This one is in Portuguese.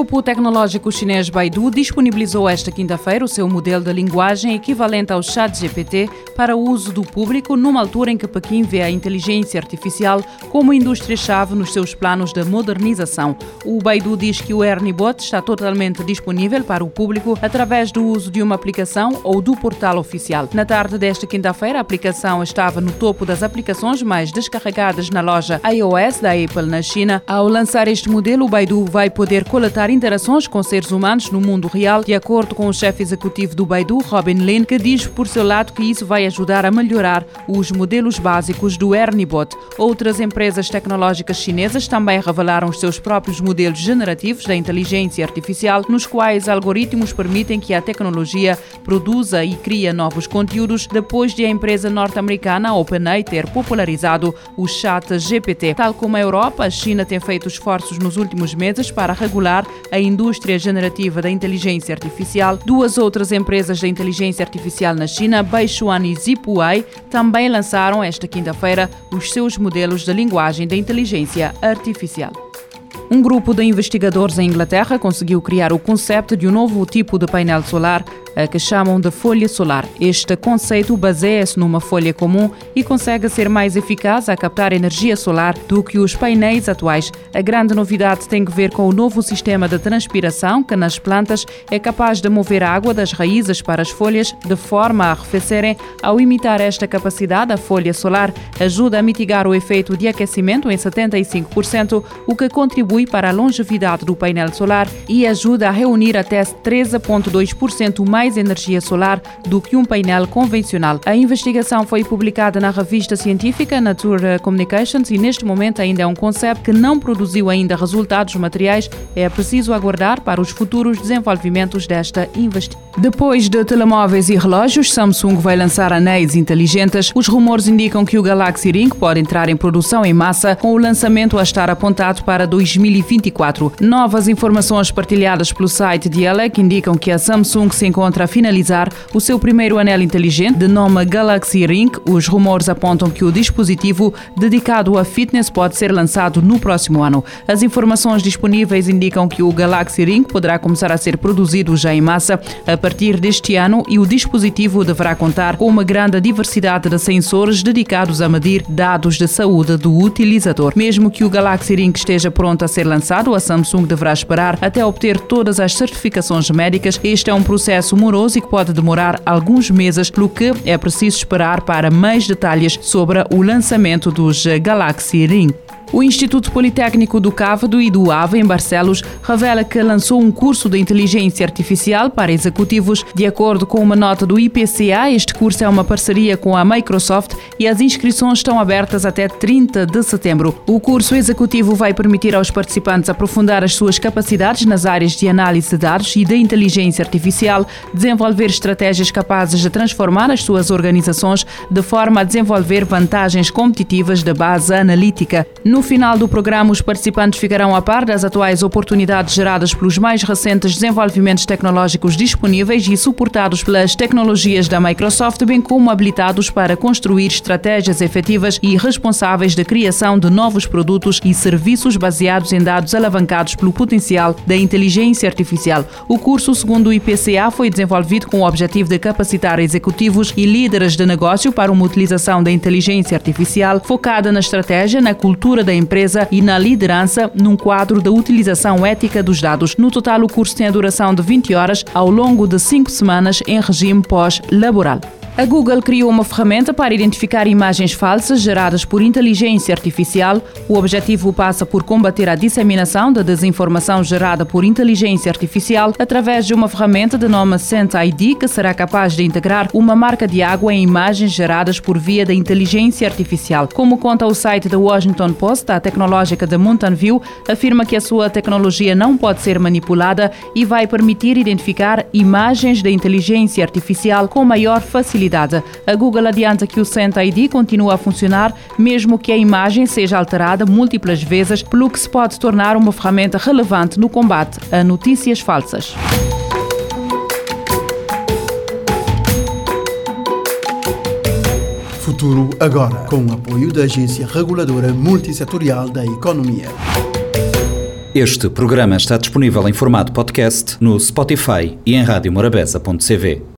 grupo tecnológico chinês Baidu disponibilizou esta quinta-feira o seu modelo de linguagem equivalente ao ChatGPT para o uso do público, numa altura em que Pequim vê a inteligência artificial como indústria-chave nos seus planos de modernização. O Baidu diz que o ErnieBot está totalmente disponível para o público através do uso de uma aplicação ou do portal oficial. Na tarde desta quinta-feira, a aplicação estava no topo das aplicações mais descarregadas na loja iOS da Apple na China. Ao lançar este modelo, o Baidu vai poder coletar interações com seres humanos no mundo real, de acordo com o chefe executivo do Baidu, Robin Lin, que diz por seu lado que isso vai ajudar a melhorar os modelos básicos do ErnieBot. Outras empresas tecnológicas chinesas também revelaram os seus próprios modelos generativos da inteligência artificial, nos quais algoritmos permitem que a tecnologia produza e cria novos conteúdos depois de a empresa norte-americana OpenAI ter popularizado o chat GPT. Tal como a Europa, a China tem feito esforços nos últimos meses para regular a indústria generativa da inteligência artificial. Duas outras empresas da inteligência artificial na China, Baichuan e Zipuai, também lançaram esta quinta-feira os seus modelos de linguagem da inteligência artificial. Um grupo de investigadores em Inglaterra conseguiu criar o conceito de um novo tipo de painel solar que chamam de folha solar. Este conceito baseia-se numa folha comum e consegue ser mais eficaz a captar energia solar do que os painéis atuais. A grande novidade tem a ver com o novo sistema de transpiração que nas plantas é capaz de mover a água das raízes para as folhas de forma a arrefecerem. Ao imitar esta capacidade, a folha solar ajuda a mitigar o efeito de aquecimento em 75%, o que contribui para a longevidade do painel solar e ajuda a reunir até 13,2% mais mais energia solar do que um painel convencional. A investigação foi publicada na revista científica Nature Communications e neste momento ainda é um conceito que não produziu ainda resultados materiais. É preciso aguardar para os futuros desenvolvimentos desta investigação. Depois de telemóveis e relógios, Samsung vai lançar anéis inteligentes. Os rumores indicam que o Galaxy Ring pode entrar em produção em massa, com o lançamento a estar apontado para 2024. Novas informações partilhadas pelo site de Elec indicam que a Samsung se encontra a finalizar o seu primeiro anel inteligente de nome Galaxy Ring. Os rumores apontam que o dispositivo dedicado a fitness pode ser lançado no próximo ano. As informações disponíveis indicam que o Galaxy Ring poderá começar a ser produzido já em massa a partir deste ano e o dispositivo deverá contar com uma grande diversidade de sensores dedicados a medir dados de saúde do utilizador. Mesmo que o Galaxy Ring esteja pronto a ser lançado, a Samsung deverá esperar até obter todas as certificações médicas. Este é um processo moroso e que pode demorar alguns meses, pelo que é preciso esperar para mais detalhes sobre o lançamento dos Galaxy Ring. O Instituto Politécnico do Cávado e do Ave, em Barcelos, revela que lançou um curso de inteligência artificial para executivos. De acordo com uma nota do IPCA, este curso é uma parceria com a Microsoft e as inscrições estão abertas até 30 de setembro. O curso executivo vai permitir aos participantes aprofundar as suas capacidades nas áreas de análise de dados e de inteligência artificial, desenvolver estratégias capazes de transformar as suas organizações de forma a desenvolver vantagens competitivas da base analítica. No no final do programa, os participantes ficarão a par das atuais oportunidades geradas pelos mais recentes desenvolvimentos tecnológicos disponíveis e suportados pelas tecnologias da Microsoft, bem como habilitados para construir estratégias efetivas e responsáveis da criação de novos produtos e serviços baseados em dados alavancados pelo potencial da inteligência artificial. O curso, segundo o IPCA, foi desenvolvido com o objetivo de capacitar executivos e líderes de negócio para uma utilização da inteligência artificial focada na estratégia, na cultura da da empresa e na liderança num quadro da utilização ética dos dados. No total, o curso tem a duração de 20 horas ao longo de cinco semanas em regime pós-laboral. A Google criou uma ferramenta para identificar imagens falsas geradas por inteligência artificial. O objetivo passa por combater a disseminação da desinformação gerada por inteligência artificial através de uma ferramenta de nome Sense ID que será capaz de integrar uma marca de água em imagens geradas por via da inteligência artificial. Como conta o site The Washington Post, a tecnológica de Mountain View afirma que a sua tecnologia não pode ser manipulada e vai permitir identificar imagens da inteligência artificial com maior facilidade a Google adianta que o Scent ID continua a funcionar, mesmo que a imagem seja alterada múltiplas vezes, pelo que se pode tornar uma ferramenta relevante no combate a notícias falsas. Futuro agora, com o apoio da Agência Reguladora Multissetorial da Economia. Este programa está disponível em formato podcast no Spotify e em radiomorabeza.cv.